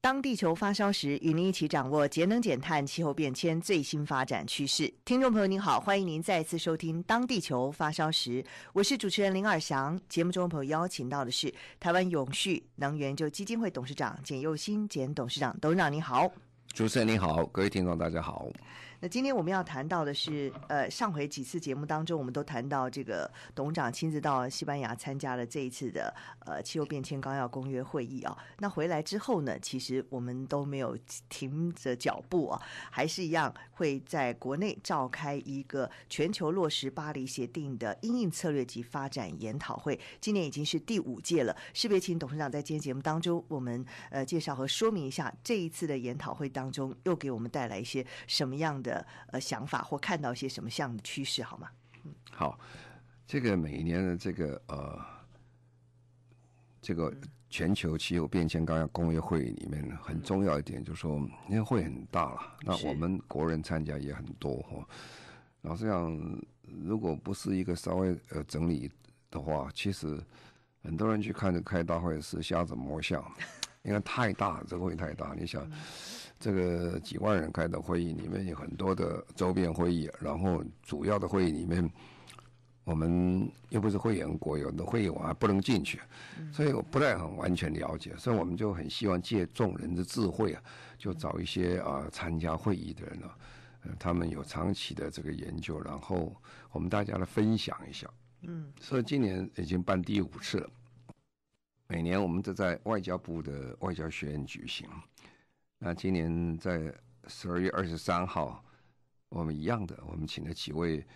当地球发烧时，与您一起掌握节能减碳、气候变迁最新发展趋势。听众朋友您好，欢迎您再次收听《当地球发烧时》，我是主持人林尔祥。节目中朋友邀请到的是台湾永续能源就基金会董事长简佑新简董事长，董事长您好。主持人您好，各位听众大家好。那今天我们要谈到的是，呃，上回几次节目当中，我们都谈到这个董事长亲自到西班牙参加了这一次的呃气候变迁纲要公约会议啊。那回来之后呢，其实我们都没有停着脚步啊，还是一样会在国内召开一个全球落实巴黎协定的因应策略及发展研讨会。今年已经是第五届了，是不是请董事长在今天节目当中，我们呃介绍和说明一下这一次的研讨会当中又给我们带来一些什么样的的呃想法或看到一些什么样的趋势好吗？嗯，好，这个每一年的这个呃这个全球气候变迁纲要工业会议里面很重要一点就是说，因为会很大了，那我们国人参加也很多哈。老实讲，如果不是一个稍微呃整理的话，其实很多人去看这开大会是瞎子摸象，因为太大，这个会太大，你想。嗯这个几万人开的会议里面有很多的周边会议，然后主要的会议里面，我们又不是会员国，有很多会议我还不能进去，所以我不太很完全了解，所以我们就很希望借众人的智慧啊，就找一些啊参加会议的人呢，呃，他们有长期的这个研究，然后我们大家来分享一下。嗯，所以今年已经办第五次了，每年我们都在外交部的外交学院举行。那今年在十二月二十三号，我们一样的，我们请了几位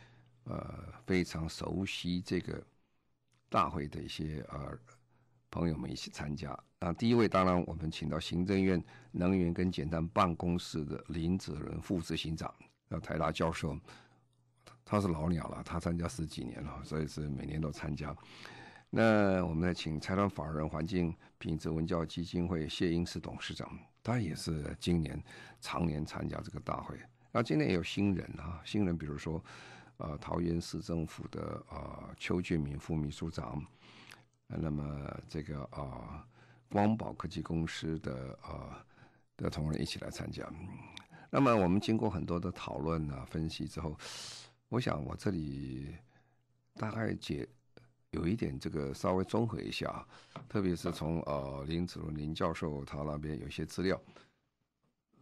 呃非常熟悉这个大会的一些呃朋友们一起参加。那第一位当然我们请到行政院能源跟简单办公室的林哲伦副执行长，那台大教授，他是老鸟了，他参加十几年了，所以是每年都参加。那我们再请财团法人环境品质文教基金会谢英式董事长。他也是今年常年参加这个大会。那今年也有新人啊，新人比如说，呃，桃园市政府的啊、呃、邱俊明副秘书长，那么这个啊、呃、光宝科技公司的啊、的同仁一起来参加。那么我们经过很多的讨论啊分析之后，我想我这里大概解。有一点这个稍微综合一下，特别是从呃林子伦林教授他那边有些资料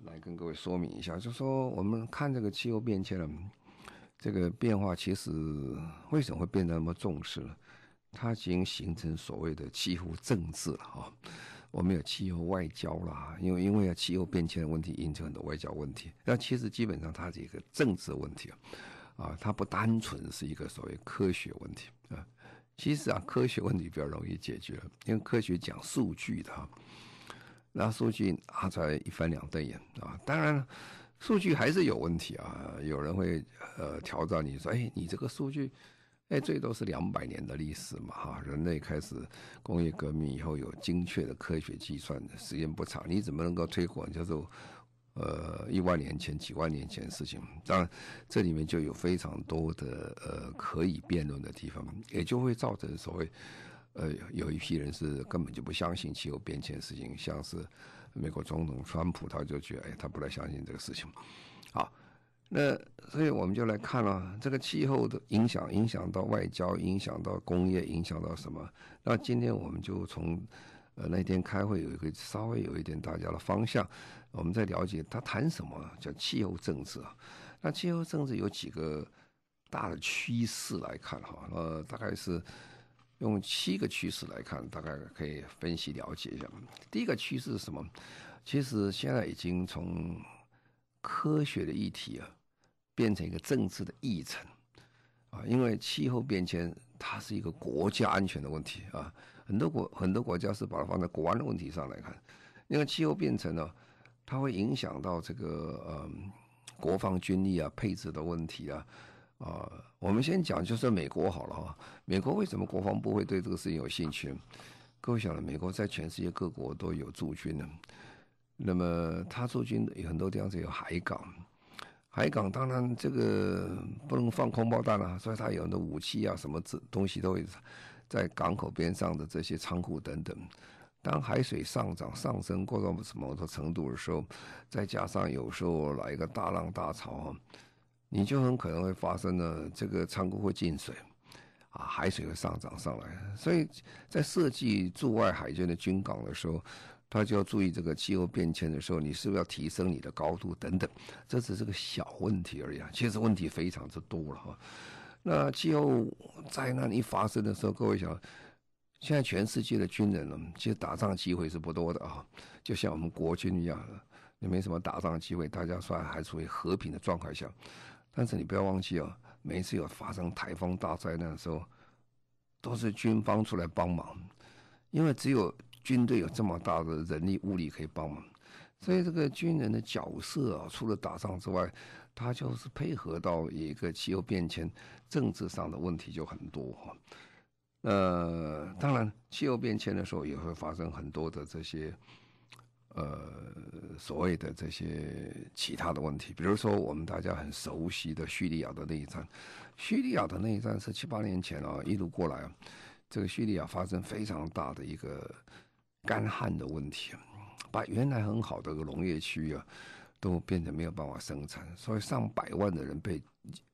来跟各位说明一下，就说我们看这个气候变迁了，这个变化其实为什么会变得那么重视呢？它已经形成所谓的气候政治了哈。我们有气候外交啦，因为因为啊气候变迁的问题引起很多外交问题，那其实基本上它是一个政治问题啊，啊，它不单纯是一个所谓科学问题。其实啊，科学问题比较容易解决，因为科学讲数据的哈，那数据拿出来一翻两瞪眼啊。当然，数据还是有问题啊。有人会呃挑战你说，哎，你这个数据，哎，最多是两百年的历史嘛哈。人类开始工业革命以后有精确的科学计算，时间不长，你怎么能够推广叫做？呃，一万年前、几万年前的事情，当然这里面就有非常多的呃可以辩论的地方，也就会造成所谓呃有一批人是根本就不相信气候变迁的事情，像是美国总统川普，他就觉得哎，他不太相信这个事情。好，那所以我们就来看了这个气候的影响，影响到外交，影响到工业，影响到什么？那今天我们就从。呃，那天开会有一个稍微有一点大家的方向，我们在了解他谈什么叫气候政治啊？那气候政治有几个大的趋势来看哈，呃，大概是用七个趋势来看，大概可以分析了解一下。第一个趋势是什么？其实现在已经从科学的议题啊，变成一个政治的议程啊，因为气候变迁它是一个国家安全的问题啊。很多国很多国家是把它放在国安的问题上来看，那个气候变成呢，它会影响到这个呃国防军力啊配置的问题啊啊、我们先讲就是美国好了哈，美国为什么国防部会对这个事情有兴趣？各位晓得，美国在全世界各国都有驻军的，那么他驻军有很多地方是有海港。海港当然这个不能放空包弹啊，所以它有很多武器啊，什么这东西都会在港口边上的这些仓库等等。当海水上涨上升过到什么程度的时候，再加上有时候来一个大浪大潮，你就很可能会发生呢这个仓库会进水，啊，海水会上涨上来。所以在设计驻外海军的军港的时候。他就要注意这个气候变迁的时候，你是不是要提升你的高度等等，这只是个小问题而已啊。其实问题非常之多了哈。那气候灾难一发生的时候，各位想，现在全世界的军人呢，其实打仗机会是不多的啊。就像我们国军一样，也没什么打仗机会，大家算还处于和平的状态下。但是你不要忘记啊，每一次有发生台风大灾难的时候，都是军方出来帮忙，因为只有。军队有这么大的人力物力可以帮忙，所以这个军人的角色啊，除了打仗之外，它就是配合到一个气候变迁、政治上的问题就很多哈。呃，当然气候变迁的时候也会发生很多的这些呃所谓的这些其他的问题，比如说我们大家很熟悉的叙利亚的内战。叙利亚的内战是七八年前啊，一路过来，这个叙利亚发生非常大的一个。干旱的问题，把原来很好的个农业区啊，都变得没有办法生产，所以上百万的人被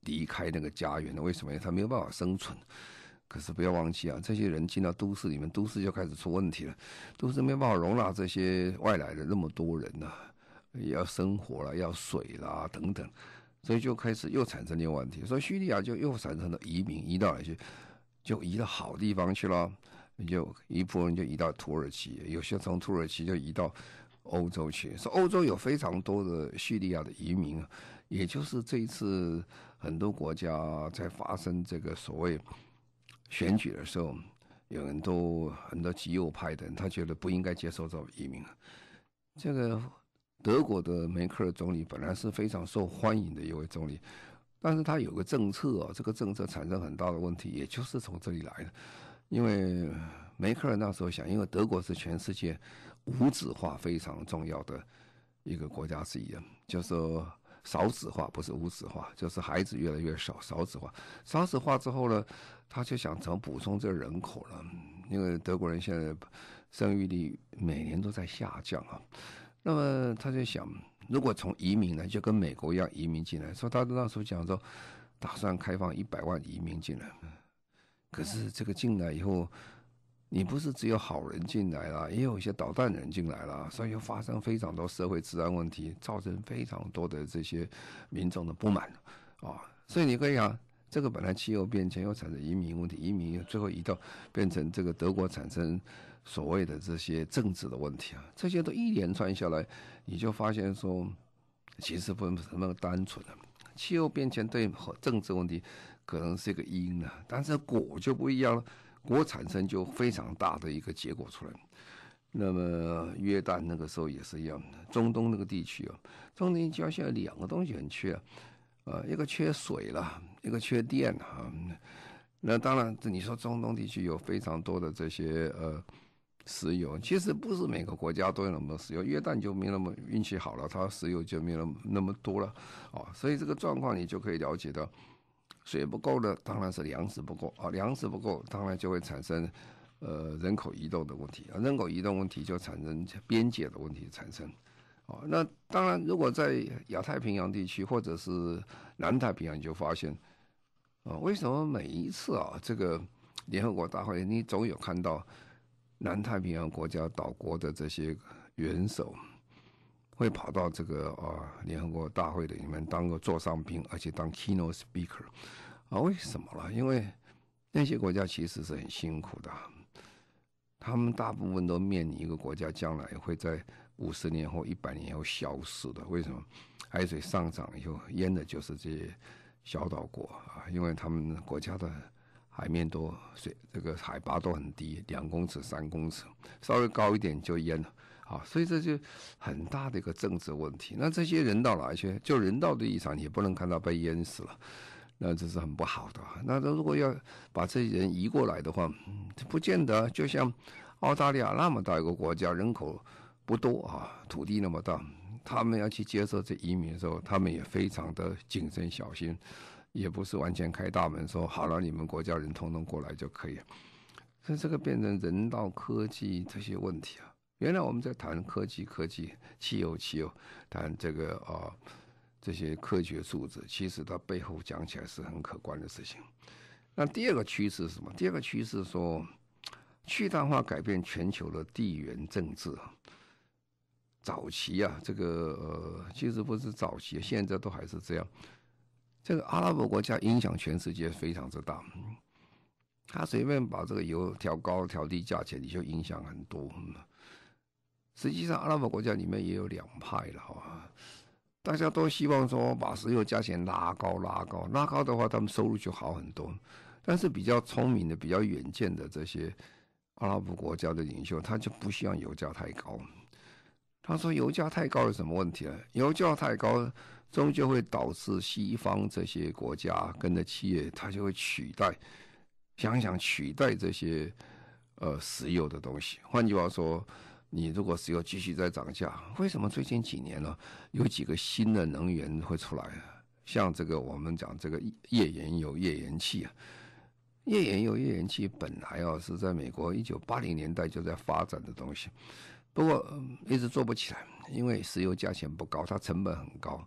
离开那个家园了。为什么？他没有办法生存。可是不要忘记啊，这些人进到都市里面，都市就开始出问题了。都市没办法容纳这些外来的那么多人呢、要生活了，要水啦等等，所以就开始又产生另外问题。所以叙利亚就又产生了移民，移到哪去？就移到好地方去了。就一部分人就移到土耳其，有些从土耳其就移到欧洲去。说欧洲有非常多的叙利亚的移民，也就是这一次很多国家在发生这个所谓选举的时候，有很多很多极右派的人，他觉得不应该接受这种移民。这个德国的梅克尔总理本来是非常受欢迎的一位总理，但是他有个政策啊，这个政策产生很大的问题，也就是从这里来的。因为梅克尔那时候想，因为德国是全世界无纸化非常重要的一个国家之一啊，就是说少子化，不是无纸化，就是孩子越来越少，少子化。少子化之后呢，他就想怎么补充这个人口了？因为德国人现在生育率每年都在下降啊。那么他就想，如果从移民呢，就跟美国一样移民进来，说他那时候讲说，打算开放一百万移民进来。可是这个进来以后，你不是只有好人进来了，也有一些捣蛋人进来了，所以又发生非常多社会治安问题，造成非常多的这些民众的不满啊。所以你可以讲，这个本来气候变迁又产生移民问题，移民最后移到变成这个德国产生所谓的这些政治的问题啊，这些都一连串下来，你就发现说，其实不是那么单纯的气候变迁对政治问题。可能是一个因呢，但是果就不一样了，国产生就非常大的一个结果出来。那么约旦那个时候也是一样的，中东那个地区啊，中东地区现在两个东西很缺，啊，一个缺水了，一个缺电啊。那当然，你说中东地区有非常多的这些呃石油，其实不是每个国家都有那么多石油，约旦就没那么运气好了，它石油就没那么那么多了啊。所以这个状况你就可以了解到。水不够的，当然是粮食不够啊！粮食不够，当然就会产生呃人口移动的问题啊！人口移动问题就产生边界的问题产生啊！那当然，如果在亚太平洋地区或者是南太平洋，你就发现啊，为什么每一次啊这个联合国大会，你总有看到南太平洋国家岛国的这些元首。会跑到这个啊联合国大会的里面当个座上宾，而且当 keynote speaker 啊？为什么了？因为那些国家其实是很辛苦的，他们大部分都面临一个国家将来会在五十年后、一百年后消失的。为什么？海水上涨以后淹的就是这些小岛国啊，因为他们国家的海面都水这个海拔都很低，两公尺、三公尺，稍微高一点就淹了。啊，所以这就很大的一个政治问题。那这些人到哪去？就人道的立场，也不能看到被淹死了，那这是很不好的。那如果要把这些人移过来的话，不见得。就像澳大利亚那么大一个国家，人口不多啊，土地那么大，他们要去接受这移民的时候，他们也非常的谨慎小心，也不是完全开大门说好了，你们国家人通通过来就可以。所以这个变成人道科技这些问题啊。原来我们在谈科技、科技、汽油、汽油，谈这个啊、这些科学数字，其实它背后讲起来是很可观的事情。那第二个趋势是什么？第二个趋势说，去碳化改变全球的地缘政治。早期啊，这个呃，其实不是早期，现在都还是这样。这个阿拉伯国家影响全世界非常之大，他随便把这个油调高、调低价钱，你就影响很多。实际上，阿拉伯国家里面也有两派了哈，大家都希望说把石油价钱拉高、拉高、拉高的话，他们收入就好很多。但是比较聪明的、比较远见的这些阿拉伯国家的领袖，他就不希望油价太高。他说：“油价太高有什么问题啊？油价太高，终究会导致西方这些国家跟着企业，他就会取代，想想取代这些呃石油的东西。换句话说。”你如果石油继续在涨价，为什么最近几年呢？有几个新的能源会出来？像这个我们讲这个页岩油、页岩气啊，页岩油、页岩气本来啊是在美国一九八零年代就在发展的东西，不过一直做不起来，因为石油价钱不高，它成本很高。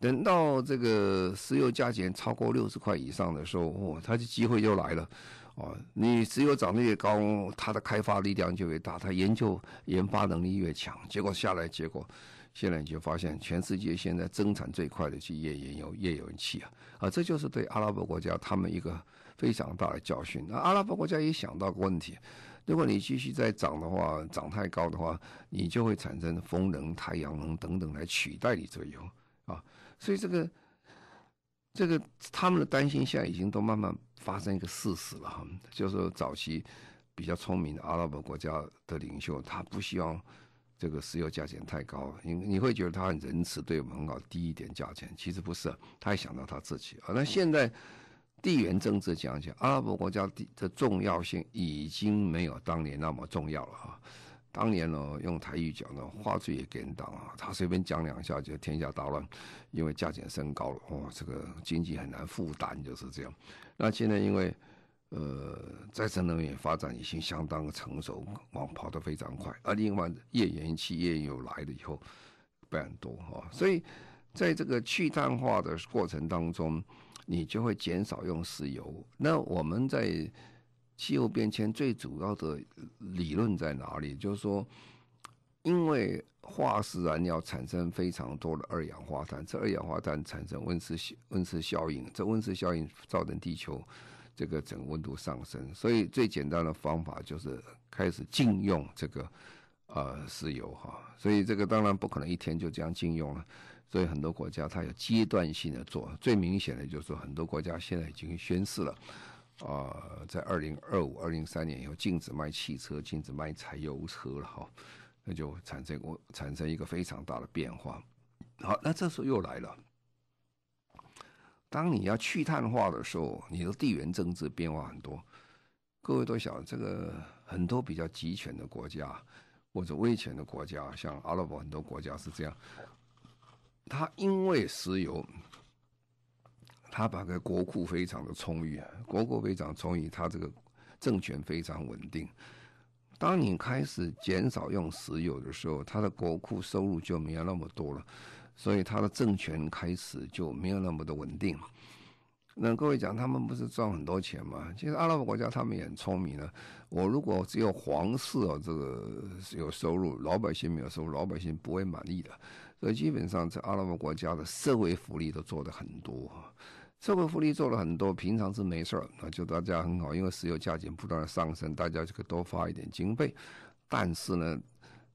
等到这个石油价钱超过六十块以上的时候，哦，它的机会就来了。哦，你石油涨得越高，它的开发力量就越大，它研究研发能力越强。结果下来，结果现在你就发现，全世界现在增产最快的是页岩油、页岩气啊！啊，这就是对阿拉伯国家他们一个非常大的教训。那阿拉伯国家也想到个问题：如果你继续再涨的话，涨太高的话，你就会产生风能、太阳能等等来取代你这个油啊。所以这个这个他们的担心现在已经都慢慢。发生一个事实了哈，就是早期比较聪明的阿拉伯国家的领袖，他不希望这个石油价钱太高，你你会觉得他很仁慈，对我们很好，低一点价钱，其实不是，他也想到他自己啊。那现在地缘政治讲讲，阿拉伯国家的重要性已经没有当年那么重要了哈。当年呢，用台语讲呢，话最也给人挡啊，他随便讲两下就天下大乱，因为价钱升高了，哦，这个经济很难负担，就是这样。那现在因为呃再生能源发展已经相当成熟，往跑得非常快，而另外页岩气页岩油来了以后不很多哈，所以在这个去碳化的过程当中，你就会减少用石油。那我们在气候变迁最主要的理论在哪里？就是说，因为化石燃料产生非常多的二氧化碳，这二氧化碳产生温室温室效应，这温室效应造成地球这个整个温度上升。所以最简单的方法就是开始禁用这个呃石油哈。所以这个当然不可能一天就这样禁用了，所以很多国家它有阶段性的做。最明显的就是说，很多国家现在已经宣示了。啊、呃，在二零二五、二零三年以后，禁止卖汽车，禁止卖柴油车了哈，那就产生我产生一个非常大的变化。好，那这时候又来了，当你要去碳化的时候，你的地缘政治变化很多。各位都晓得，这个很多比较集权的国家或者威权的国家，像阿拉伯很多国家是这样，他因为石油。他把个国库非常的充裕，国库非常充裕，他这个政权非常稳定。当你开始减少用石油的时候，他的国库收入就没有那么多了，所以他的政权开始就没有那么的稳定。那各位讲，他们不是赚很多钱吗？其实阿拉伯国家他们也很聪明的。我如果只有皇室啊这个有收入，老百姓没有收入，老百姓不会满意的。所以基本上在阿拉伯国家的社会福利都做得很多。社会福利做了很多，平常是没事儿，那就大家很好，因为石油价钱不断的上升，大家就可以多发一点经费。但是呢，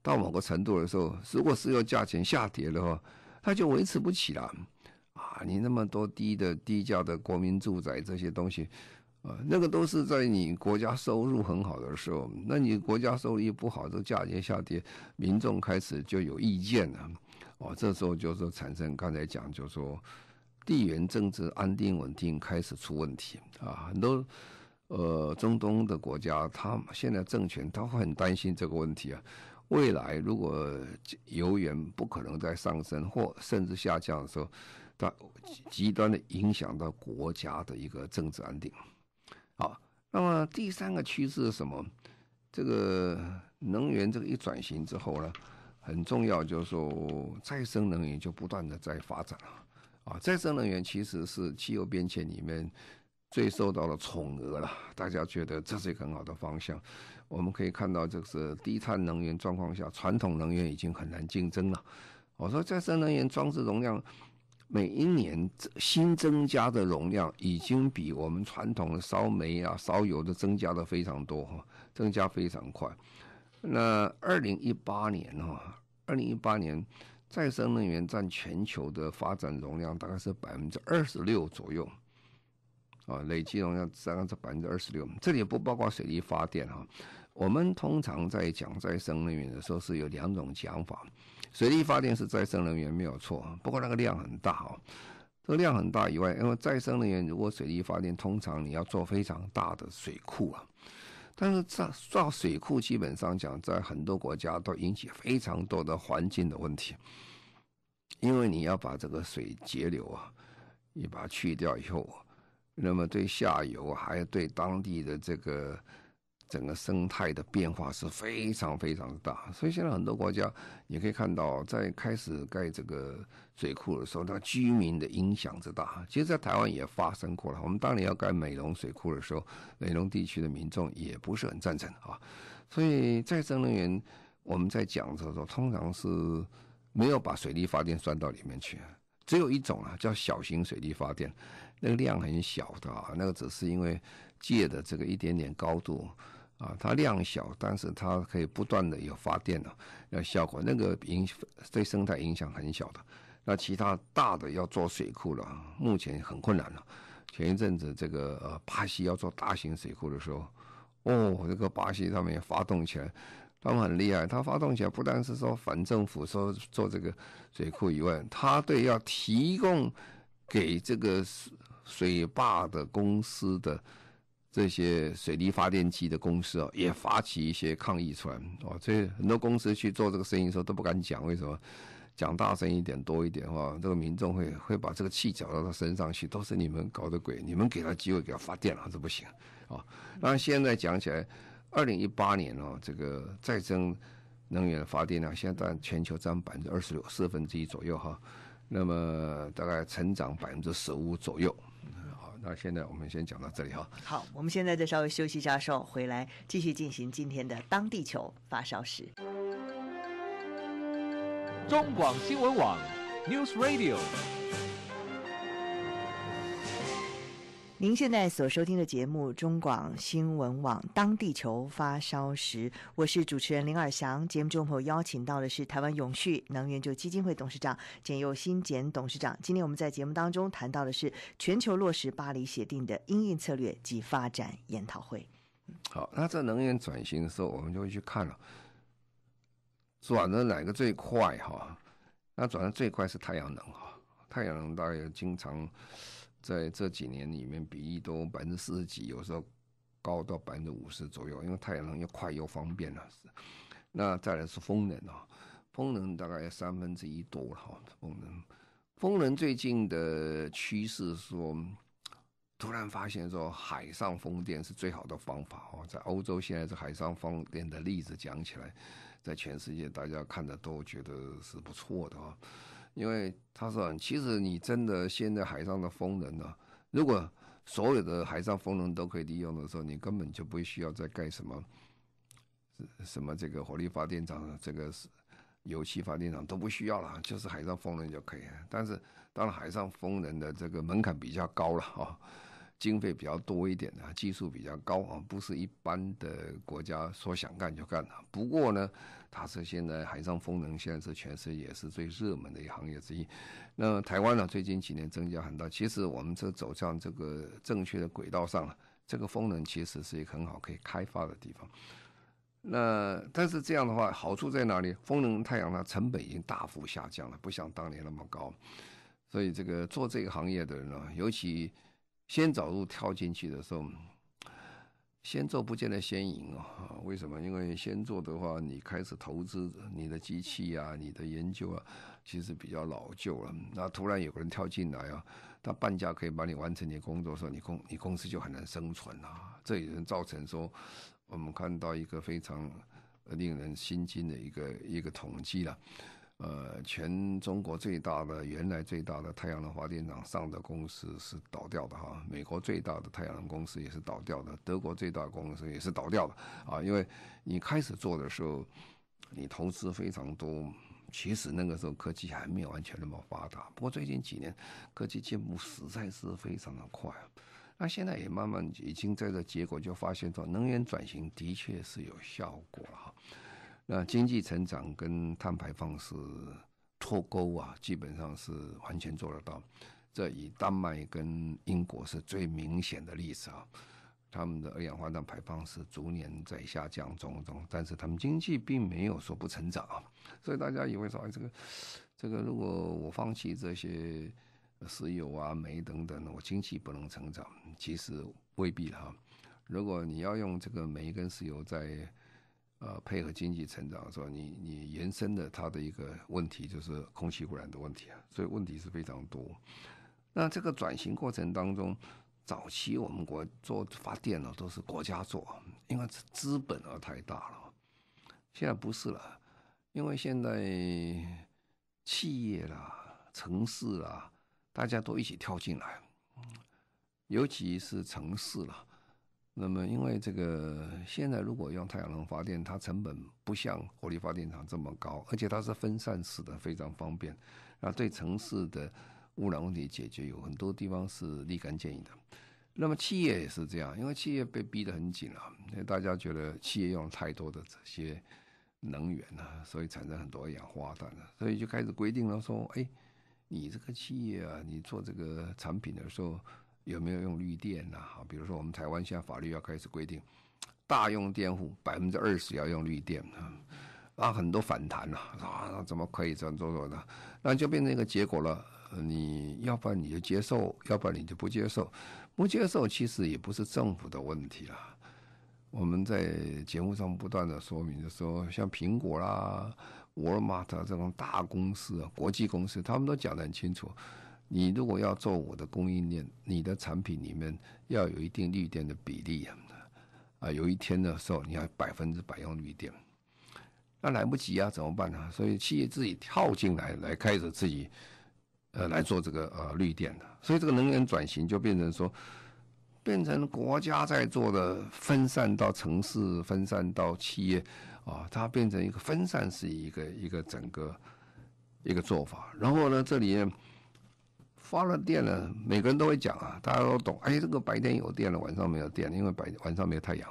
到某个程度的时候，如果石油价钱下跌的话，它就维持不起了。啊，你那么多低的低价的国民住宅这些东西，啊，那个都是在你国家收入很好的时候，那你国家收入一不好，这价钱下跌，民众开始就有意见了。哦，这时候就是产生刚才讲，就说地缘政治安定稳定开始出问题啊，很多呃中东的国家，他们现在政权他会很担心这个问题啊。未来如果油源不可能再上升或甚至下降的时候，它极端的影响到国家的一个政治安定。好，那么第三个趋势是什么？这个能源这个一转型之后呢，很重要，就是说再生能源就不断的在发展了。啊，再生能源其实是汽油变迁里面最受到的宠儿了，大家觉得这是一个很好的方向。我们可以看到，这是低碳能源状况下，传统能源已经很难竞争了。我说再生能源装置容量。每一年新增加的容量已经比我们传统的烧煤啊、烧油的增加的非常多哈，增加非常快。那二零一八年哈，二零一八年再生能源占全球的发展容量大概是百分之二十六左右，啊，累计容量大概是百分之二十六。这里不包括水力发电哈。我们通常在讲再生能源的时候是有两种讲法。水力发电是再生能源没有错，不过那个量很大哦。这个量很大以外，因为再生能源如果水力发电，通常你要做非常大的水库啊。但是造造水库基本上讲，在很多国家都引起非常多的环境的问题，因为你要把这个水截流啊，你把它去掉以后，那么对下游还有对当地的这个。整个生态的变化是非常非常的大，所以现在很多国家你可以看到，在开始盖这个水库的时候，那居民的影响之大。其实，在台湾也发生过了。我们当年要盖美浓水库的时候，美浓地区的民众也不是很赞成啊。所以再生能源我们在讲的时候，通常是没有把水力发电算到里面去，只有一种啊，叫小型水力发电，那个量很小的啊，那个只是因为借的这个一点点高度。啊，它量小，但是它可以不断的有发电的，那效果那个影对生态影响很小的。那其他大的要做水库了，目前很困难了。前一阵子这个呃巴西要做大型水库的时候，哦，这个巴西他们也发动起来，他们很厉害。他发动起来不但是说反政府说做这个水库以外，他对要提供给这个水坝的公司的。这些水力发电机的公司啊，也发起一些抗议出来哦。这很多公司去做这个生意的时候都不敢讲，为什么？讲大声一点、多一点的话，这个民众会会把这个气搅到他身上去，都是你们搞的鬼，你们给他机会给他发电了，这不行啊。那现在讲起来，二零一八年哦，这个再生能源的发电量现在占全球占百分之二十六，四分之一左右哈。那么大概成长百分之十五左右。那现在我们先讲到这里哈。好，我们现在再稍微休息一下，稍后回来继续进行今天的当地球发烧时。中广新闻网，News Radio。您现在所收听的节目《中广新闻网》当地球发烧时，我是主持人林尔祥。节目中朋友邀请到的是台湾永续能源就基金会董事长简又新简董事长。今天我们在节目当中谈到的是全球落实巴黎协定的因应策略及发展研讨会。好，那在能源转型的时候，我们就会去看了，转的哪个最快哈？那转的最快是太阳能哈，太阳能大概经常。在这几年里面，比例都百分之四十几，有时候高到百分之五十左右。因为太阳能又快又方便了。那再来是风能啊，风能大概三分之一多了哈。风能，风能最近的趋势说，突然发现说海上风电是最好的方法哦。在欧洲现在这海上风电的例子讲起来，在全世界大家看的都觉得是不错的啊。因为他说，其实你真的现在海上的风能呢，如果所有的海上风能都可以利用的时候，你根本就不需要再盖什么，什么这个火力发电厂、这个是油气发电厂都不需要了，就是海上风能就可以。但是，当然海上风能的这个门槛比较高了啊。经费比较多一点的，技术比较高啊，不是一般的国家说想干就干的。不过呢，它是现在海上风能现在是全世界也是最热门的一个行业之一。那台湾呢，最近几年增加很大。其实我们这走上这个正确的轨道上了，这个风能其实是一个很好可以开发的地方。那但是这样的话，好处在哪里？风能、太阳能成本已经大幅下降了，不像当年那么高。所以这个做这个行业的人呢，尤其先早入跳进去的时候，先做不见得先赢啊。为什么？因为先做的话，你开始投资你的机器啊，你的研究啊，其实比较老旧了。那突然有个人跳进来啊，他半价可以帮你完成你的工作的时候，你公你公司就很难生存啊。这也能造成说。我们看到一个非常令人心惊的一个一个统计了，呃，全中国最大的原来最大的太阳能发电厂上的公司是倒掉的哈，美国最大的太阳能公司也是倒掉的，德国最大公司也是倒掉的啊，因为你开始做的时候，你投资非常多，其实那个时候科技还没有完全那么发达，不过最近几年科技进步实在是非常的快。那现在也慢慢已经在这结果就发现到，能源转型的确是有效果哈。那经济成长跟碳排放是脱钩啊，基本上是完全做得到。这以丹麦跟英国是最明显的例子啊，他们的二氧化碳排放是逐年在下降中中，但是他们经济并没有说不成长啊。所以大家以为说，哎，这个这个如果我放弃这些。石油啊、煤等等，我经济不能成长，其实未必哈。如果你要用这个煤跟石油在呃配合经济成长的时候，你你延伸的它的一个问题就是空气污染的问题啊，所以问题是非常多。那这个转型过程当中，早期我们国做发电呢都是国家做，因为资本额太大了。现在不是了，因为现在企业啦、城市啦。大家都一起跳进来，尤其是城市了。那么，因为这个现在如果用太阳能发电，它成本不像火力发电厂这么高，而且它是分散式的，非常方便。那对城市的污染问题解决，有很多地方是立竿见影的。那么企业也是这样，因为企业被逼得很紧了，因为大家觉得企业用太多的这些能源了，所以产生很多二氧化碳了，所以就开始规定了说，哎。你这个企业啊，你做这个产品的时候有没有用绿电呐？啊，比如说我们台湾现在法律要开始规定，大用电户百分之二十要用绿电啊，啊很多反弹呐，啊怎么可以这样做做的？那就变成一个结果了，你要不然你就接受，要不然你就不接受，不接受其实也不是政府的问题了。我们在节目上不断的说明就说，像苹果啦。沃尔玛这种大公司啊，国际公司，他们都讲得很清楚。你如果要做我的供应链，你的产品里面要有一定绿电的比例啊。啊，有一天的时候，你要百分之百用绿电，那来不及啊，怎么办呢？所以企业自己跳进来，来开始自己呃来做这个呃绿电的。所以这个能源转型就变成说，变成国家在做的，分散到城市，分散到企业。啊，它变成一个分散式一个一个整个一个做法，然后呢，这里面发了电了，每个人都会讲啊，大家都懂。哎，这个白天有电了，晚上没有电，因为白晚上没有太阳。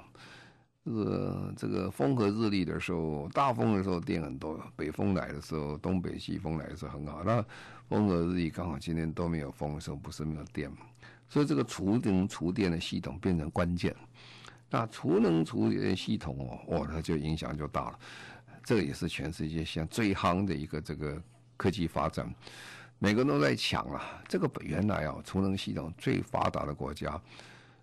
这个这个风和日丽的时候，大风的时候电很多，北风来的时候，东北西风来的时候很好。那风和日丽刚好今天都没有风的时候，不是没有电，所以这个储能储电的系统变成关键。那储能储电系统哦，哦，它就影响就大了。这个也是全世界现在最夯的一个这个科技发展，每个人都在抢啊。这个原来啊，储能系统最发达的国家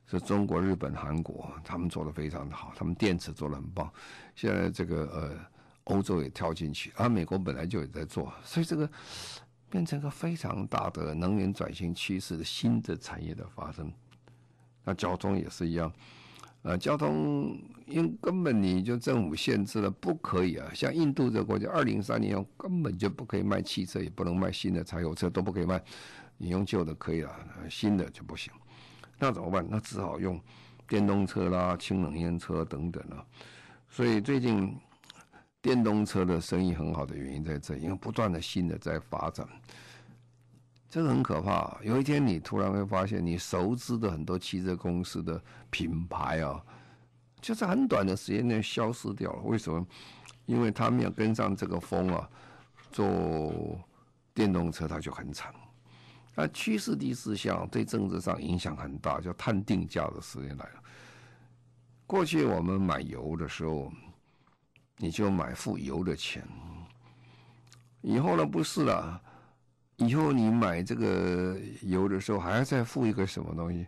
是中国、日本、韩国，他们做的非常的好，他们电池做的很棒。现在这个呃，欧洲也跳进去，而、美国本来就也在做，所以这个变成一个非常大的能源转型趋势的新的产业的发生。那交通也是一样。呃，交通因根本你就政府限制了，不可以啊。像印度这个国家，二零三年根本就不可以卖汽车，也不能卖新的柴油车，都不可以卖。你用旧的可以了，新的就不行。那怎么办？那只好用电动车啦、氢能源车等等啊。所以最近电动车的生意很好的原因在这，因为不断的新的在发展。这个很可怕。有一天，你突然会发现，你熟知的很多汽车公司的品牌啊，就在很短的时间内消失掉了。为什么？因为他没有跟上这个风啊，做电动车他就很惨。那趋势第四项对政治上影响很大，叫碳定价的时间来了。过去我们买油的时候，你就买付油的钱。以后呢，不是了。以后你买这个油的时候，还要再付一个什么东西？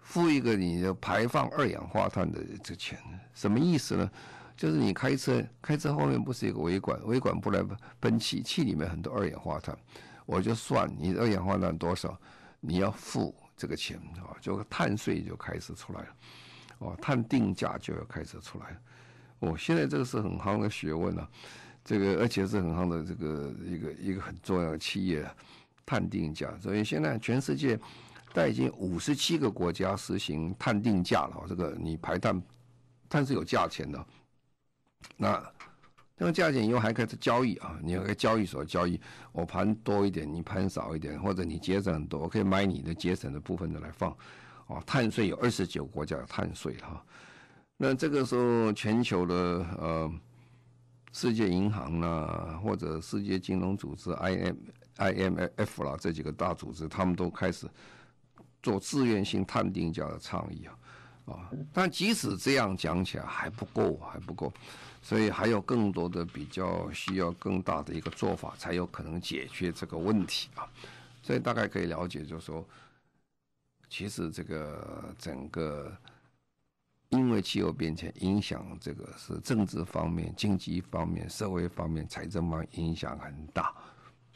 付一个你的排放二氧化碳的这钱，什么意思呢？就是你开车，开车后面不是有个尾管，尾管不来喷气，气里面很多二氧化碳，我就算你二氧化碳多少，你要付这个钱啊，就碳税就开始出来了，哦，碳定价就要开始出来了，哦，现在这个是很夯的学问啊。这个而且是很夯的这个一个一个很重要的企业，碳定价。所以现在全世界，在已经五十七个国家实行碳定价了。这个你排碳，碳是有价钱的。那这个价钱以后还可以交易啊，你可以交易所交易，我盘多一点，你盘少一点，或者你节省很多，我可以买你的节省的部分的来放。哦，碳税有二十九国家有碳税哈。那这个时候全球的呃。世界银行啦，或者世界金融组织 I M I M F 啦，这几个大组织，他们都开始做自愿性探定价的倡议啊，啊！但即使这样讲起来还不够，还不够，所以还有更多的比较需要更大的一个做法，才有可能解决这个问题啊。所以大概可以了解，就是说，其实这个整个。因为气候变迁影响，这个是政治方面、经济方面、社会方面、财政方面影响很大。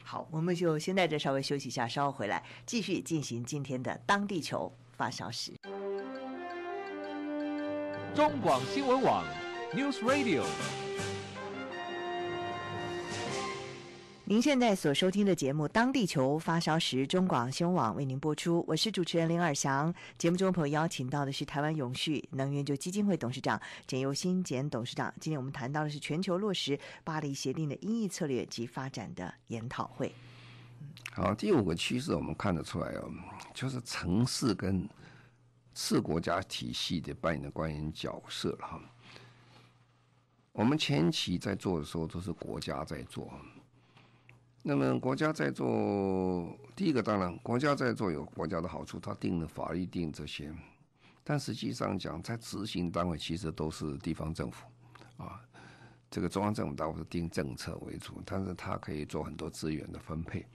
好，我们就先在这稍微休息一下，稍后回来继续进行今天的当地球发烧时。中广新闻网，News Radio。您现在所收听的节目《当地球发烧时》，中广新闻网为您播出。我是主持人林尔祥。节目中朋友邀请到的是台湾永续能源就基金会董事长简佑新简董事长。今天我们谈到的是全球落实巴黎协定的因应策略及发展的研讨会。好，第五个趋势我们看得出来哦，就是城市跟次国家体系的扮演的关键角色了哈。我们前期在做的时候都是国家在做。那么国家在做第一个，当然国家在做有国家的好处，他定的法律定这些，但实际上讲，在执行单位其实都是地方政府，啊，这个中央政府单位是定政策为主，但是它可以做很多资源的分配。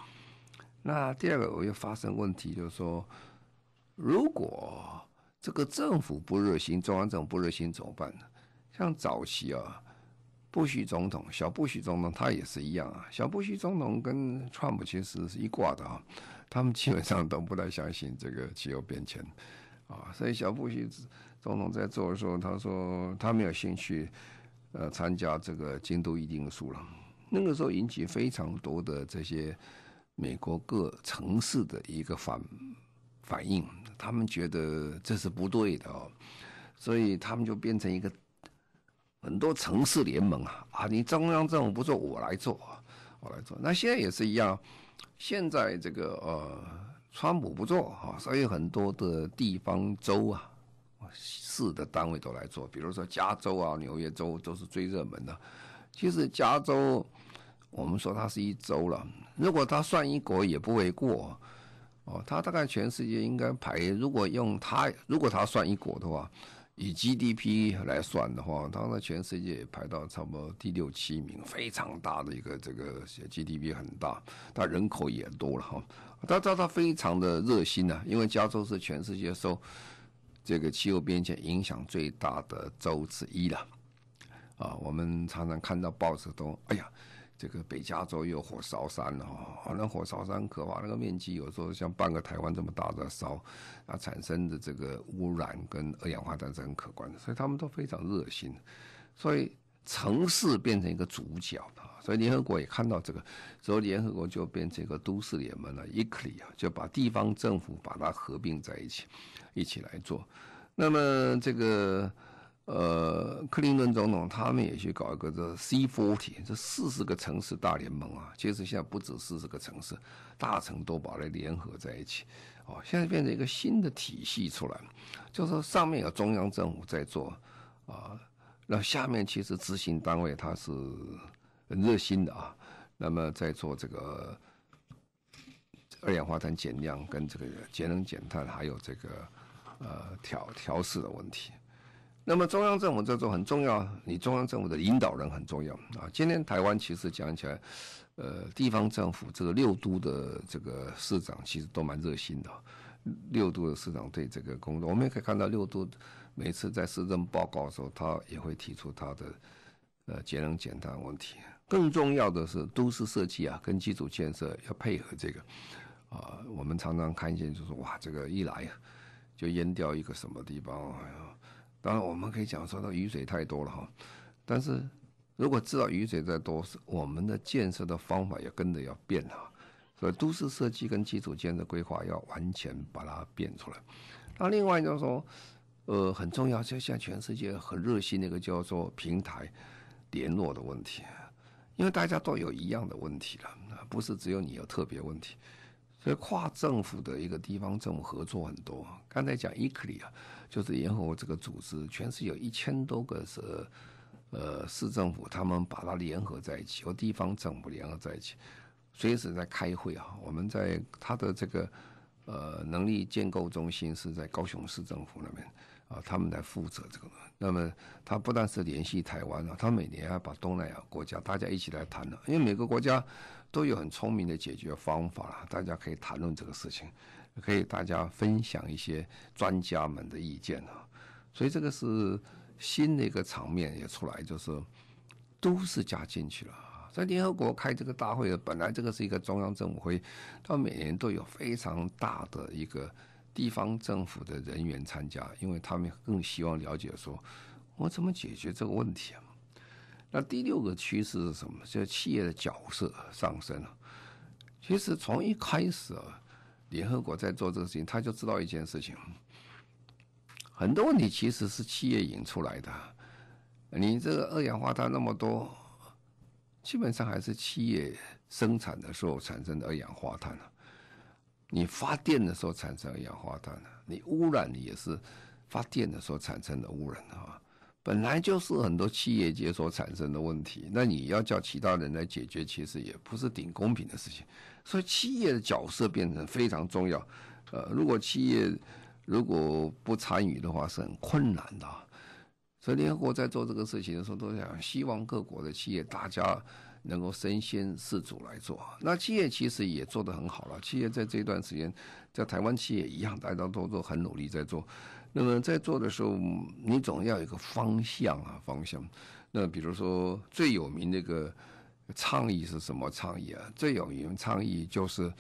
那第二个我又发生问题，就是说，如果这个政府不热心，中央政府不热心怎么办呢？像早期啊。布什总统，小布什总统他也是一样啊。小布什总统跟川普其实是一挂的啊，他们基本上都不太相信这个气候变迁啊。所以小布什总统在做的时候，他说他没有兴趣呃参加这个京都议定书了。那个时候引起非常多的这些美国各城市的一个反反应，他们觉得这是不对的哦，所以他们就变成一个。很多城市联盟啊啊！你中央政府不做，我来做，我来做。那现在也是一样，现在这个呃，川普不做啊，所以很多的地方州啊、市的单位都来做。比如说加州啊、纽约州都是最热门的。其实加州，我们说它是一州了，如果它算一国也不为过哦。它大概全世界应该排，如果用它，如果它算一国的话。以 GDP 来算的话，当然全世界排到差不多第六七名，非常大的一个这个 GDP 很大，它人口也多了哈。它它它非常的热心呐，因为加州是全世界受这个气候变迁影响最大的州之一了。啊，我们常常看到报纸都，哎呀。这个北加州有火烧山了哈，那火烧山可怕，那个面积有时候像半个台湾这么大的烧，啊，产生的这个污染跟二氧化碳是很可观的，所以他们都非常热心，所以城市变成一个主角啊，所以联合国也看到这个，所以联合国就变成一个都市联盟了，ICLEI 啊，就把地方政府把它合并在一起，一起来做，那么这个。呃，克林顿总统他们也去搞一个这 C40，这四十个城市大联盟啊。其实现在不止四十个城市，大城都把它联合在一起。哦，现在变成一个新的体系出来，就是说上面有中央政府在做啊，那下面其实执行单位他是很热心的啊。那么在做这个二氧化碳减量跟这个节能减碳，还有这个呃调调试的问题。那么中央政府这种很重要，你中央政府的领导人很重要啊。今天台湾其实讲起来，呃，地方政府这个六都的这个市长其实都蛮热心的。六都的市长对这个工作，我们也可以看到六都每次在市政报告的时候，他也会提出他的呃节能减碳问题。更重要的是都市设计啊，跟基础建设要配合这个啊。我们常常看见就是哇，这个一来就淹掉一个什么地方，哎呀。当然，我们可以讲说，那雨水太多了哈。但是如果知道雨水再多，我们的建设的方法也跟着要变了。所以，都市设计跟基础建设规划要完全把它变出来。那另外就是说，呃，很重要，就像全世界很热心的一个叫做平台联络的问题，因为大家都有一样的问题了，不是只有你有特别问题。所以，跨政府的一个地方政府合作很多。刚才讲 ECLI 啊。就是联合国这个组织，全是有一千多个是呃市政府，他们把它联合在一起，和地方政府联合在一起，随时在开会啊。我们在他的这个呃能力建构中心是在高雄市政府那边啊，他们来负责这个。那么他不但是联系台湾啊，他每年还把东南亚国家大家一起来谈了，因为每个国家都有很聪明的解决方法，大家可以谈论这个事情。可以大家分享一些专家们的意见啊，所以这个是新的一个场面也出来，就是都是加进去了。在联合国开这个大会，本来这个是一个中央政府会，到每年都有非常大的一个地方政府的人员参加，因为他们更希望了解说，我怎么解决这个问题啊？那第六个趋势是什么？就是企业的角色上升了。其实从一开始啊。联合国在做这个事情，他就知道一件事情：很多问题其实是企业引出来的。你这个二氧化碳那么多，基本上还是企业生产的时候产生的二氧化碳。你发电的时候产生二氧化碳的，你污染你也是发电的时候产生的污染啊。本来就是很多企业界所产生的问题，那你要叫其他人来解决，其实也不是挺公平的事情。所以企业的角色变成非常重要。呃，如果企业如果不参与的话，是很困难的。所以联合国在做这个事情的时候，都想希望各国的企业大家能够身先士卒来做。那企业其实也做得很好了。企业在这段时间，在台湾企业一样，大家都都很努力在做。那么在做的时候，你总要有一个方向啊，方向。那比如说最有名的一个倡议是什么倡议啊？最有名的倡议就是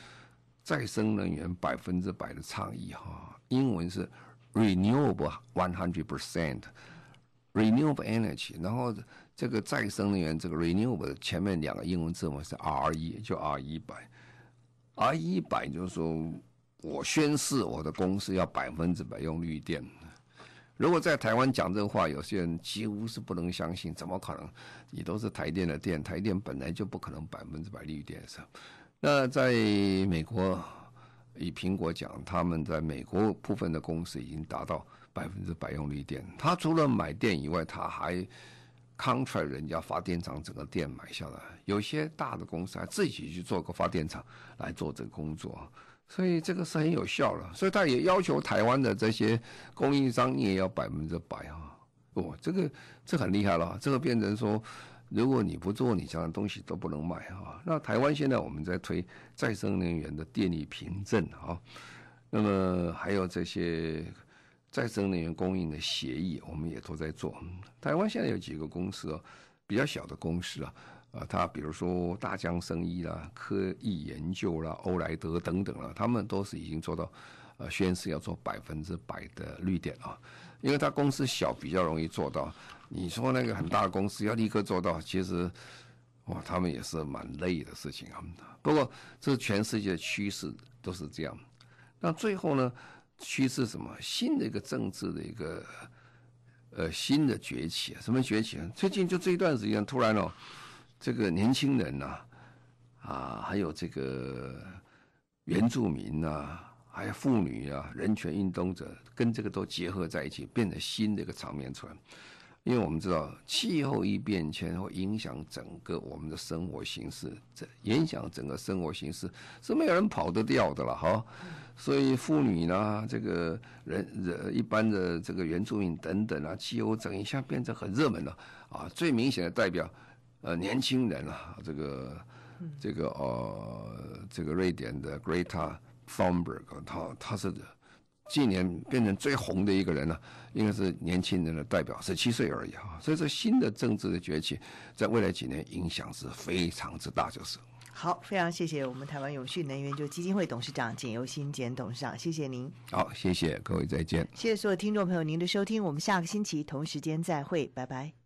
再生能源百分之百的倡议哈。英文是 renewable one hundred percent，renewable energy。然后这个再生能源这个 renewable 前面两个英文字母是 R 一，就 R 一百。R 一百就是说。我宣誓，我的公司要百分之百用绿电。如果在台湾讲这话，有些人几乎是不能相信，怎么可能？你都是台电的电，台电本来就不可能百分之百绿电是。那在美国，以苹果讲，他们在美国部分的公司已经达到百分之百用绿电。他除了买电以外，他还 contract 人家发电厂整个电买下来。有些大的公司还自己去做个发电厂来做这个工作。所以这个是很有效了，所以他也要求台湾的这些供应商，你也要百分之百啊！哦，这个这很厉害了，这个变成说，如果你不做，你这样的东西都不能卖啊。那台湾现在我们在推再生能源的电力凭证啊，那么还有这些再生能源供应的协议，我们也都在做。台湾现在有几个公司啊，比较小的公司啊。啊，他比如说大江生医啦、科艺研究啦、欧莱德等等啦，他们都是已经做到，呃，宣誓要做百分之百的绿电啊。因为他公司小，比较容易做到。你说那个很大的公司要立刻做到，其实哇，他们也是蛮累的事情啊。不过这是全世界的趋势都是这样。那最后呢，趋势什么？新的一个政治的一个呃新的崛起，什么崛起？最近就这一段时间突然哦。这个年轻人呐、啊，还有这个原住民呐、还有妇女啊，人权运动者，跟这个都结合在一起，变成新的一个场面出来。因为我们知道气候一变迁会影响整个我们的生活形式，这影响整个生活形式是没有人跑得掉的了哈。所以妇女呢，这个人人一般的这个原住民等等啊，气候整一下变成很热门了啊。最明显的代表，呃，年轻人啊，这个这个呃，这个瑞典的 Greta Thunberg，他他是。近年变成最红的一个人呢，应该是年轻人的代表，十七岁而已啊。所以说，新的政治的崛起，在未来几年影响是非常之大，就是。好，非常谢谢我们台湾永续能源就基金会董事长简尤新简董事长，谢谢您。好，谢谢各位，再见。谢谢所有听众朋友您的收听，我们下个星期同时间再会，拜拜。